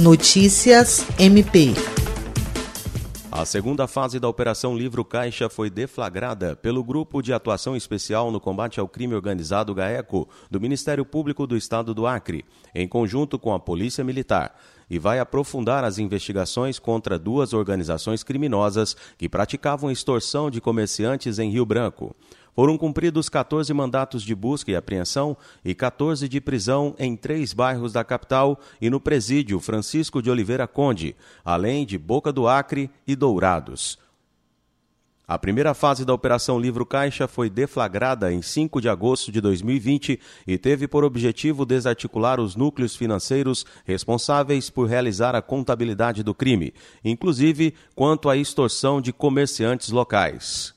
Notícias MP. A segunda fase da Operação Livro Caixa foi deflagrada pelo Grupo de Atuação Especial no Combate ao Crime Organizado GAECO, do Ministério Público do Estado do Acre, em conjunto com a Polícia Militar, e vai aprofundar as investigações contra duas organizações criminosas que praticavam extorsão de comerciantes em Rio Branco. Foram cumpridos 14 mandatos de busca e apreensão e 14 de prisão em três bairros da capital e no presídio Francisco de Oliveira Conde, além de Boca do Acre e Dourados. A primeira fase da Operação Livro Caixa foi deflagrada em 5 de agosto de 2020 e teve por objetivo desarticular os núcleos financeiros responsáveis por realizar a contabilidade do crime, inclusive quanto à extorsão de comerciantes locais.